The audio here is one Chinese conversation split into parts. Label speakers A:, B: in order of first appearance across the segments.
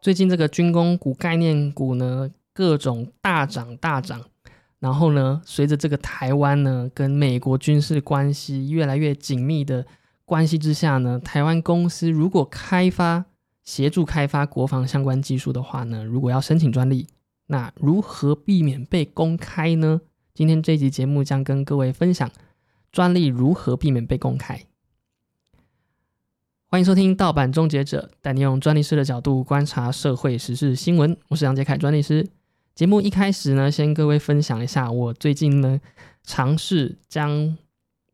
A: 最近这个军工股、概念股呢，各种大涨大涨。然后呢，随着这个台湾呢跟美国军事关系越来越紧密的关系之下呢，台湾公司如果开发协助开发国防相关技术的话呢，如果要申请专利，那如何避免被公开呢？今天这集节目将跟各位分享专利如何避免被公开。欢迎收听《盗版终结者》，带你用专利师的角度观察社会时事新闻。我是杨杰凯，专利师。节目一开始呢，先各位分享一下，我最近呢尝试将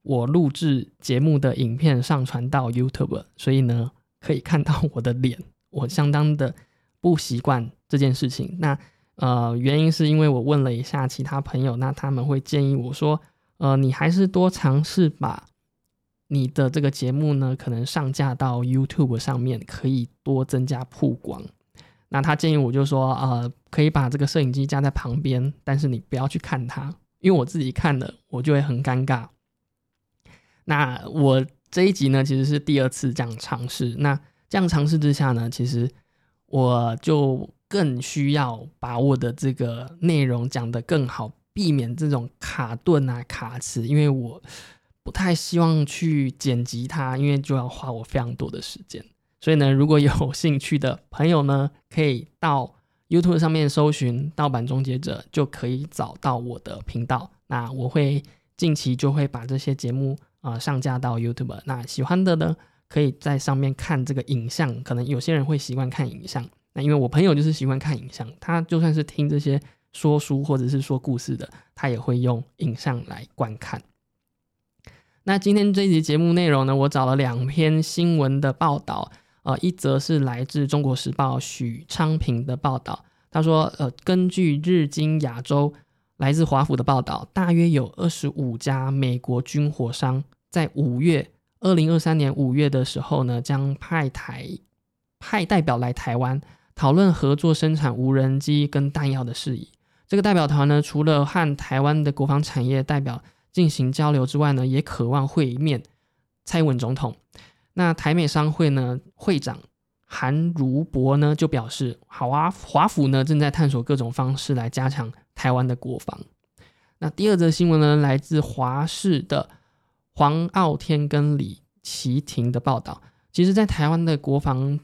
A: 我录制节目的影片上传到 YouTube，所以呢可以看到我的脸，我相当的不习惯这件事情。那呃原因是因为我问了一下其他朋友，那他们会建议我说，呃你还是多尝试把你的这个节目呢可能上架到 YouTube 上面，可以多增加曝光。那他建议我就说，呃，可以把这个摄影机架在旁边，但是你不要去看它，因为我自己看了，我就会很尴尬。那我这一集呢，其实是第二次这样尝试。那这样尝试之下呢，其实我就更需要把我的这个内容讲得更好，避免这种卡顿啊、卡词，因为我不太希望去剪辑它，因为就要花我非常多的时间。所以呢，如果有兴趣的朋友呢，可以到 YouTube 上面搜寻“盗版终结者”，就可以找到我的频道。那我会近期就会把这些节目啊上架到 YouTube。那喜欢的呢，可以在上面看这个影像。可能有些人会习惯看影像，那因为我朋友就是习惯看影像，他就算是听这些说书或者是说故事的，他也会用影像来观看。那今天这一集节目内容呢，我找了两篇新闻的报道。呃，一则是来自中国时报许昌平的报道，他说，呃，根据日经亚洲来自华府的报道，大约有二十五家美国军火商在五月二零二三年五月的时候呢，将派台派代表来台湾讨论合作生产无人机跟弹药的事宜。这个代表团呢，除了和台湾的国防产业代表进行交流之外呢，也渴望会面蔡英文总统。那台美商会呢会长韩如博呢就表示，好啊，华府呢正在探索各种方式来加强台湾的国防。那第二则新闻呢，来自华视的黄傲天跟李奇廷的报道。其实，在台湾的国防，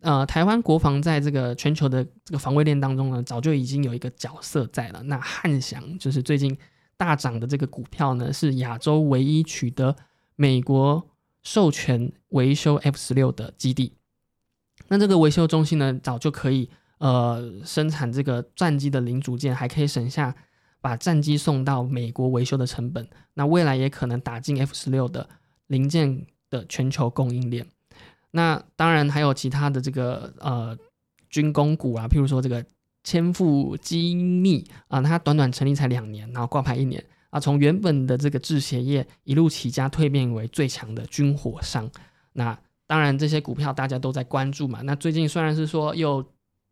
A: 呃，台湾国防在这个全球的这个防卫链当中呢，早就已经有一个角色在了。那汉翔就是最近大涨的这个股票呢，是亚洲唯一取得美国。授权维修 F 十六的基地，那这个维修中心呢，早就可以呃生产这个战机的零组件，还可以省下把战机送到美国维修的成本。那未来也可能打进 F 十六的零件的全球供应链。那当然还有其他的这个呃军工股啊，譬如说这个千富精密啊，它短短成立才两年，然后挂牌一年。啊，从原本的这个制鞋业一路起家，蜕变为最强的军火商。那当然，这些股票大家都在关注嘛。那最近虽然是说又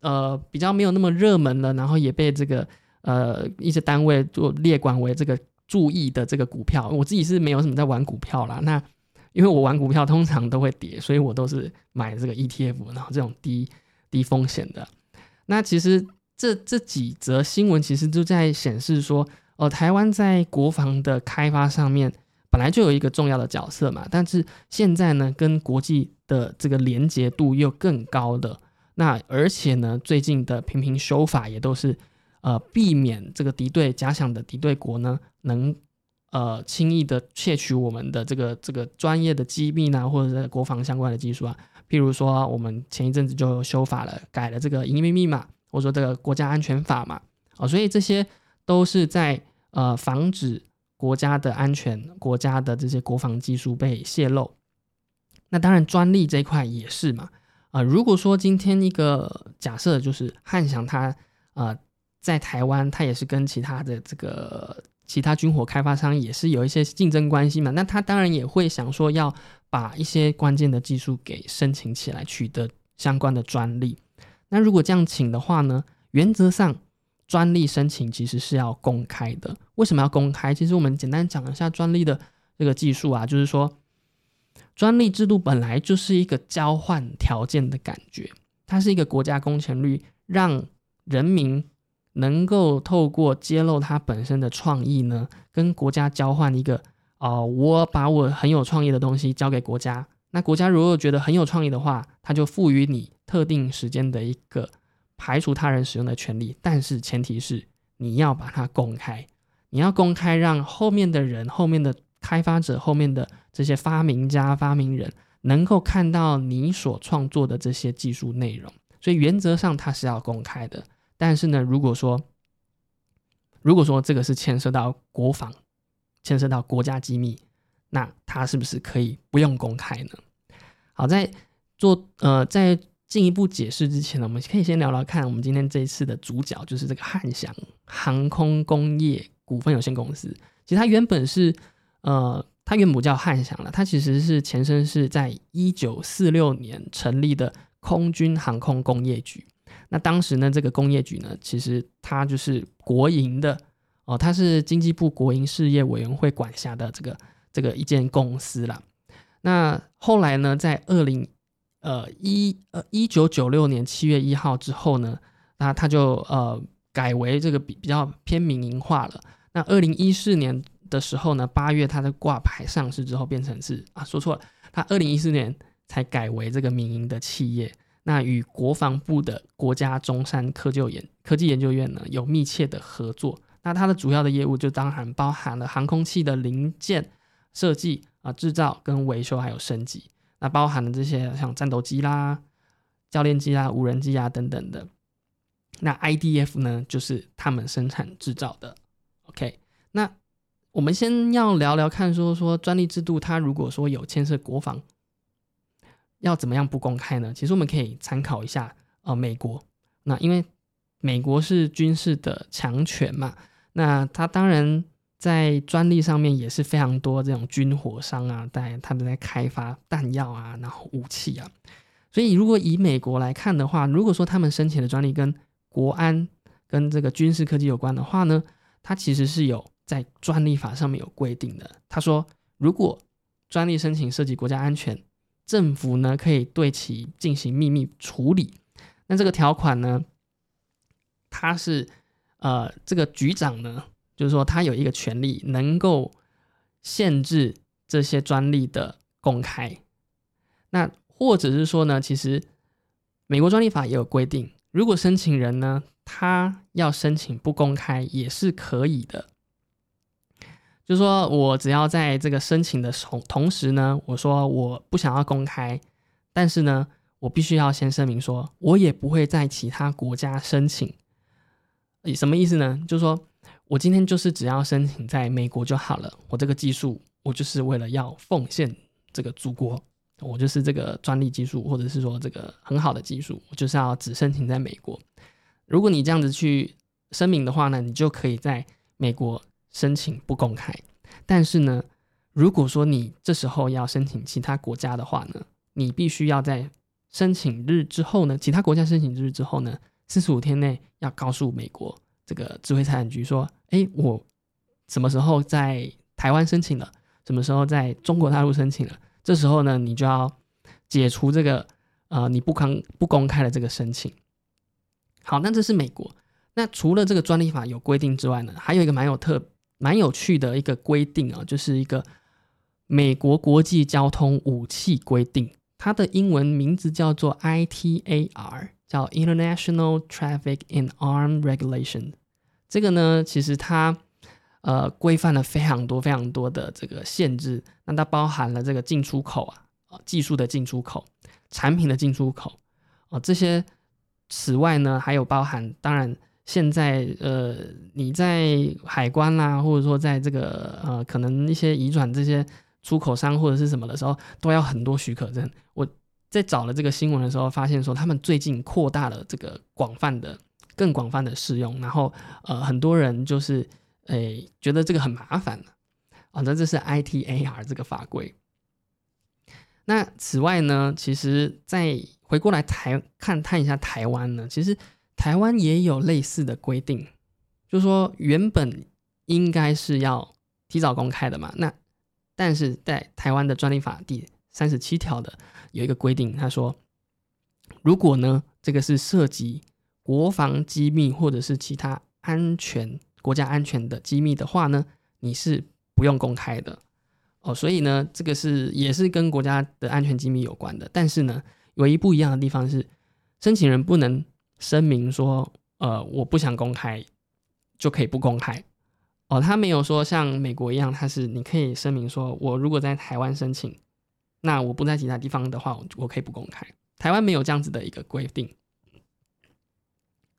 A: 呃比较没有那么热门了，然后也被这个呃一些单位做列管为这个注意的这个股票。我自己是没有什么在玩股票啦。那因为我玩股票通常都会跌，所以我都是买这个 ETF，然后这种低低风险的。那其实这这几则新闻其实都在显示说。呃，台湾在国防的开发上面本来就有一个重要的角色嘛，但是现在呢，跟国际的这个连结度又更高的，那而且呢，最近的频频修法也都是呃避免这个敌对假想的敌对国呢能呃轻易的窃取我们的这个这个专业的机密呢，或者是国防相关的技术啊，譬如说我们前一阵子就修法了，改了这个营业密码，或者说这个国家安全法嘛，哦，所以这些。都是在呃防止国家的安全、国家的这些国防技术被泄露。那当然，专利这一块也是嘛。啊，如果说今天一个假设就是汉翔它呃在台湾，它也是跟其他的这个其他军火开发商也是有一些竞争关系嘛。那他当然也会想说要把一些关键的技术给申请起来，取得相关的专利。那如果这样请的话呢，原则上。专利申请其实是要公开的，为什么要公开？其实我们简单讲一下专利的这个技术啊，就是说，专利制度本来就是一个交换条件的感觉。它是一个国家公权力，让人民能够透过揭露它本身的创意呢，跟国家交换一个哦，我把我很有创意的东西交给国家，那国家如果觉得很有创意的话，他就赋予你特定时间的一个排除他人使用的权利，但是前提是你要把它公开，你要公开，让后面的人、后面的开发者、后面的这些发明家、发明人。能够看到你所创作的这些技术内容，所以原则上它是要公开的。但是呢，如果说如果说这个是牵涉到国防、牵涉到国家机密，那它是不是可以不用公开呢？好，在做呃在进一步解释之前呢，我们可以先聊聊看，我们今天这一次的主角就是这个汉翔航空工业股份有限公司。其实它原本是呃。它原本叫汉翔了，它其实是前身是在一九四六年成立的空军航空工业局。那当时呢，这个工业局呢，其实它就是国营的哦，它是经济部国营事业委员会管辖的这个这个一间公司了。那后来呢，在二零呃一呃一九九六年七月一号之后呢，那它就呃改为这个比比较偏民营化了。那二零一四年。的时候呢，八月它的挂牌上市之后，变成是啊，说错了，它二零一四年才改为这个民营的企业。那与国防部的国家中山科技研科技研究院呢有密切的合作。那它的主要的业务就当然包含了航空器的零件设计啊、制造跟维修，还有升级。那包含了这些像战斗机啦、教练机啦、无人机啊等等的。那 IDF 呢，就是他们生产制造的。OK，那。我们先要聊聊看，说说专利制度，它如果说有牵涉国防，要怎么样不公开呢？其实我们可以参考一下，呃，美国。那因为美国是军事的强权嘛，那它当然在专利上面也是非常多这种军火商啊，在他们在开发弹药啊，然后武器啊。所以如果以美国来看的话，如果说他们申请的专利跟国安、跟这个军事科技有关的话呢，它其实是有。在专利法上面有规定的，他说，如果专利申请涉及国家安全，政府呢可以对其进行秘密处理。那这个条款呢，他是呃，这个局长呢，就是说他有一个权利，能够限制这些专利的公开。那或者是说呢，其实美国专利法也有规定，如果申请人呢，他要申请不公开也是可以的。就是说我只要在这个申请的同同时呢，我说我不想要公开，但是呢，我必须要先声明说，我也不会在其他国家申请。什么意思呢？就是说我今天就是只要申请在美国就好了。我这个技术，我就是为了要奉献这个祖国，我就是这个专利技术，或者是说这个很好的技术，我就是要只申请在美国。如果你这样子去声明的话呢，你就可以在美国。申请不公开，但是呢，如果说你这时候要申请其他国家的话呢，你必须要在申请日之后呢，其他国家申请日之后呢，四十五天内要告诉美国这个智慧财产局说，哎，我什么时候在台湾申请了，什么时候在中国大陆申请了，这时候呢，你就要解除这个呃你不公不公开的这个申请。好，那这是美国。那除了这个专利法有规定之外呢，还有一个蛮有特。蛮有趣的一个规定啊，就是一个美国国际交通武器规定，它的英文名字叫做 ITAR，叫 International Traffic in Arm Regulation。这个呢，其实它呃规范了非常多非常多的这个限制，那它包含了这个进出口啊，技术的进出口、产品的进出口啊这些。此外呢，还有包含当然。现在呃，你在海关啦，或者说在这个呃，可能一些移转这些出口商或者是什么的时候，都要很多许可证。我在找了这个新闻的时候，发现说他们最近扩大了这个广泛的、更广泛的适用，然后呃，很多人就是诶觉得这个很麻烦啊。那这是 ITAR 这个法规。那此外呢，其实再回过来台看看一下台湾呢，其实。台湾也有类似的规定，就是说原本应该是要提早公开的嘛。那但是在台湾的专利法第三十七条的有一个规定，他说，如果呢这个是涉及国防机密或者是其他安全、国家安全的机密的话呢，你是不用公开的哦。所以呢，这个是也是跟国家的安全机密有关的。但是呢，唯一不一样的地方是，申请人不能声明说，呃，我不想公开，就可以不公开。哦，他没有说像美国一样，他是你可以声明说，我如果在台湾申请，那我不在其他地方的话，我可以不公开。台湾没有这样子的一个规定。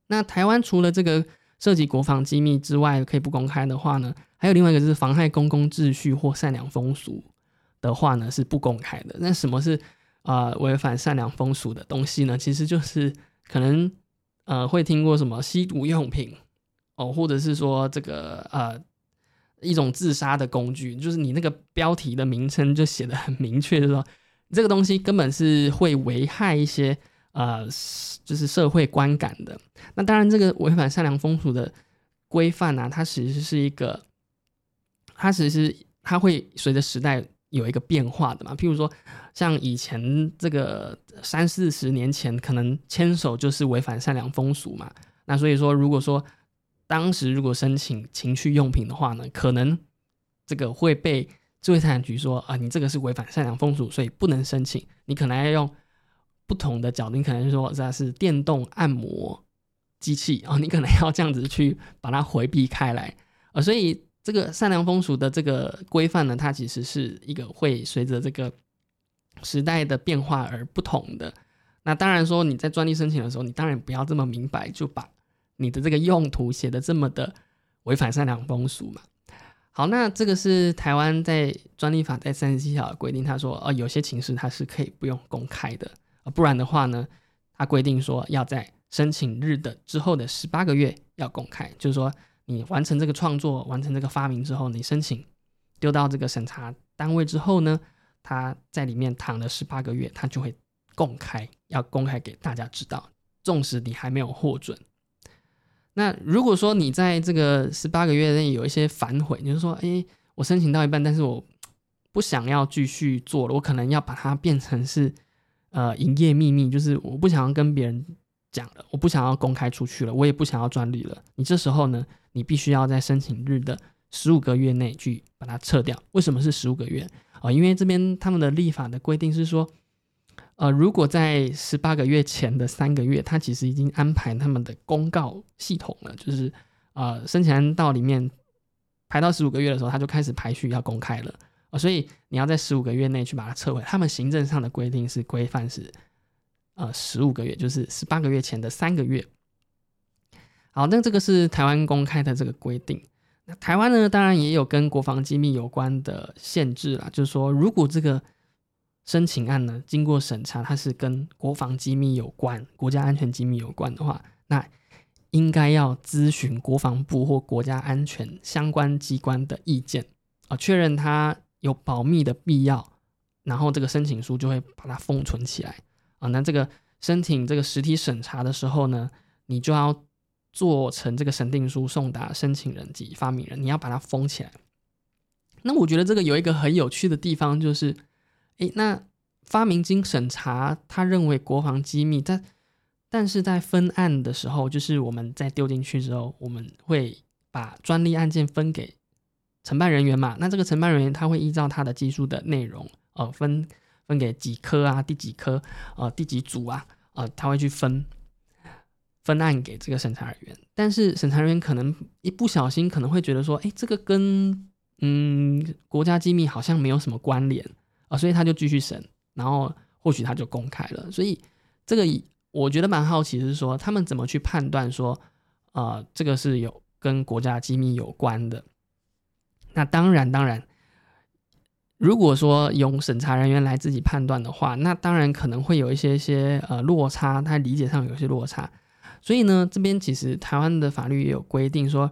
A: 那台湾除了这个涉及国防机密之外，可以不公开的话呢，还有另外一个就是妨害公共秩序或善良风俗的话呢，是不公开的。那什么是啊违反善良风俗的东西呢？其实就是可能呃会听过什么吸毒用品。哦，或者是说这个呃一种自杀的工具，就是你那个标题的名称就写的很明确，就是说这个东西根本是会危害一些呃就是社会观感的。那当然，这个违反善良风俗的规范啊，它其实是一个，它其实它会随着时代有一个变化的嘛。譬如说，像以前这个三四十年前，可能牵手就是违反善良风俗嘛。那所以说，如果说当时如果申请情趣用品的话呢，可能这个会被智慧财产局说啊，你这个是违反善良风俗，所以不能申请。你可能要用不同的角度，你可能说这是电动按摩机器啊，你可能要这样子去把它回避开来啊。所以这个善良风俗的这个规范呢，它其实是一个会随着这个时代的变化而不同的。那当然说你在专利申请的时候，你当然不要这么明白就把。你的这个用途写的这么的违反善良风俗嘛？好，那这个是台湾在专利法在三十七条的规定，他说，呃，有些情势它是可以不用公开的，呃不然的话呢，他规定说要在申请日的之后的十八个月要公开，就是说你完成这个创作、完成这个发明之后，你申请丢到这个审查单位之后呢，他在里面躺了十八个月，他就会公开，要公开给大家知道，纵使你还没有获准。那如果说你在这个十八个月内有一些反悔，就是说，哎，我申请到一半，但是我不想要继续做了，我可能要把它变成是呃营业秘密，就是我不想要跟别人讲了，我不想要公开出去了，我也不想要专利了。你这时候呢，你必须要在申请日的十五个月内去把它撤掉。为什么是十五个月啊？因为这边他们的立法的规定是说。呃，如果在十八个月前的三个月，他其实已经安排他们的公告系统了，就是呃，申请人到里面排到十五个月的时候，他就开始排序要公开了啊，所以你要在十五个月内去把它撤回。他们行政上的规定是规范是呃十五个月，就是十八个月前的三个月。好，那这个是台湾公开的这个规定。那台湾呢，当然也有跟国防机密有关的限制啦，就是说如果这个。申请案呢，经过审查，它是跟国防机密有关、国家安全机密有关的话，那应该要咨询国防部或国家安全相关机关的意见啊，确认它有保密的必要，然后这个申请书就会把它封存起来啊。那这个申请这个实体审查的时候呢，你就要做成这个审定书送达申请人及发明人，你要把它封起来。那我觉得这个有一个很有趣的地方就是。诶，那发明经审查，他认为国防机密，但但是在分案的时候，就是我们在丢进去之后，我们会把专利案件分给承办人员嘛？那这个承办人员他会依照他的技术的内容，呃，分分给几科啊，第几科，呃，第几组啊，呃，他会去分分案给这个审查人员。但是审查人员可能一不小心，可能会觉得说，诶，这个跟嗯国家机密好像没有什么关联。啊，所以他就继续审，然后或许他就公开了。所以这个我觉得蛮好奇，是说他们怎么去判断说，呃，这个是有跟国家机密有关的。那当然，当然，如果说用审查人员来自己判断的话，那当然可能会有一些些呃落差，他理解上有些落差。所以呢，这边其实台湾的法律也有规定说，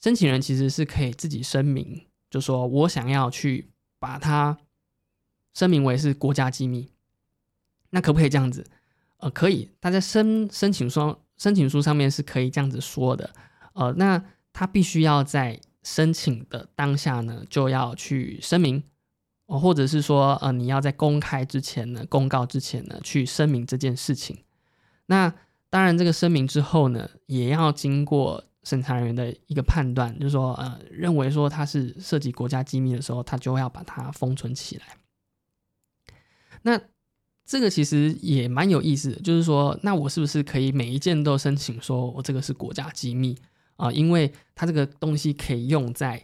A: 申请人其实是可以自己声明，就说我想要去把它。声明为是国家机密，那可不可以这样子？呃，可以，他在申申请书申请书上面是可以这样子说的。呃，那他必须要在申请的当下呢，就要去声明，哦，或者是说，呃，你要在公开之前呢，公告之前呢，去声明这件事情。那当然这个声明之后呢，也要经过审查人员的一个判断，就是说，呃，认为说它是涉及国家机密的时候，他就要把它封存起来。那这个其实也蛮有意思的，就是说，那我是不是可以每一件都申请说我这个是国家机密啊？因为它这个东西可以用在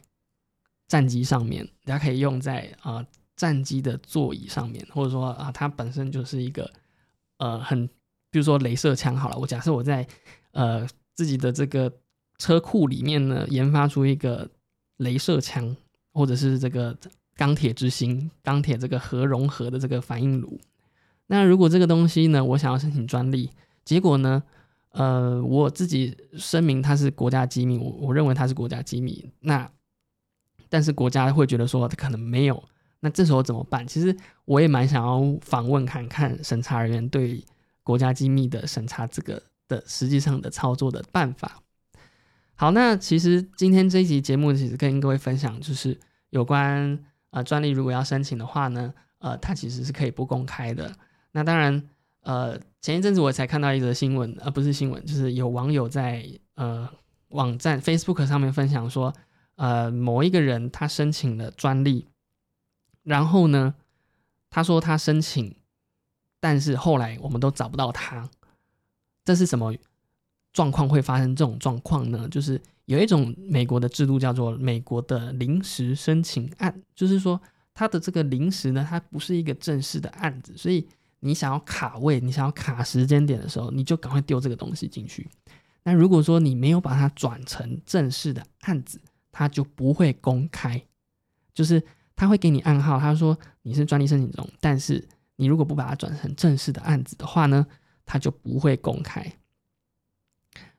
A: 战机上面，它可以用在啊战机的座椅上面，或者说啊它本身就是一个呃很，比如说镭射枪好了，我假设我在呃自己的这个车库里面呢研发出一个镭射枪，或者是这个。钢铁之心，钢铁这个核融合的这个反应炉。那如果这个东西呢，我想要申请专利，结果呢，呃，我自己声明它是国家机密，我我认为它是国家机密。那但是国家会觉得说它可能没有，那这时候怎么办？其实我也蛮想要访问看看审查人员对国家机密的审查这个的实际上的操作的办法。好，那其实今天这一集节目其实跟各位分享就是有关。啊，专利如果要申请的话呢，呃，它其实是可以不公开的。那当然，呃，前一阵子我才看到一则新闻，而不是新闻，就是有网友在呃网站 Facebook 上面分享说，呃，某一个人他申请了专利，然后呢，他说他申请，但是后来我们都找不到他，这是什么状况会发生这种状况呢？就是。有一种美国的制度叫做美国的临时申请案，就是说它的这个临时呢，它不是一个正式的案子，所以你想要卡位，你想要卡时间点的时候，你就赶快丢这个东西进去。那如果说你没有把它转成正式的案子，它就不会公开，就是他会给你暗号，他说你是专利申请中，但是你如果不把它转成正式的案子的话呢，它就不会公开。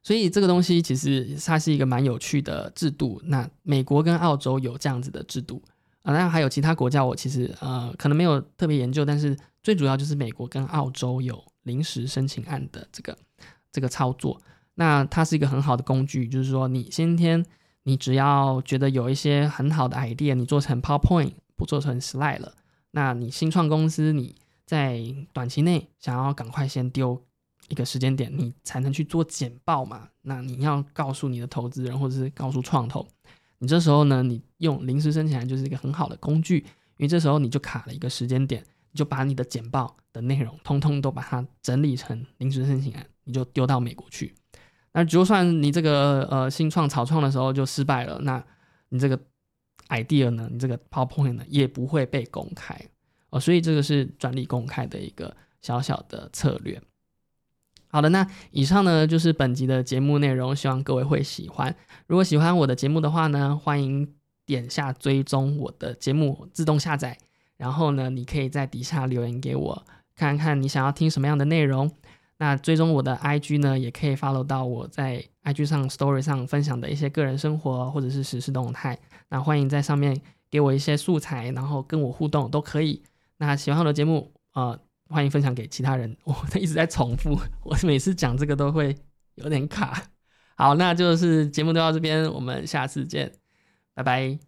A: 所以这个东西其实它是一个蛮有趣的制度。那美国跟澳洲有这样子的制度啊，那还有其他国家，我其实呃可能没有特别研究，但是最主要就是美国跟澳洲有临时申请案的这个这个操作。那它是一个很好的工具，就是说你今天你只要觉得有一些很好的 idea，你做成 PowerPoint 不做成 slide 了，那你新创公司你在短期内想要赶快先丢。一个时间点，你才能去做简报嘛？那你要告诉你的投资人，或者是告诉创投，你这时候呢，你用临时申请案就是一个很好的工具，因为这时候你就卡了一个时间点，你就把你的简报的内容通通都把它整理成临时申请案，你就丢到美国去。那就算你这个呃新创草创的时候就失败了，那你这个 idea 呢，你这个 PowerPoint 呢也不会被公开哦。所以这个是专利公开的一个小小的策略。好的，那以上呢就是本集的节目内容，希望各位会喜欢。如果喜欢我的节目的话呢，欢迎点下追踪我的节目自动下载，然后呢，你可以在底下留言给我，看看你想要听什么样的内容。那追踪我的 IG 呢，也可以 follow 到我在 IG 上 Story 上分享的一些个人生活或者是实时动态。那欢迎在上面给我一些素材，然后跟我互动都可以。那喜欢我的节目，呃。欢迎分享给其他人。我一直在重复，我每次讲这个都会有点卡。好，那就是节目就到这边，我们下次见，拜拜。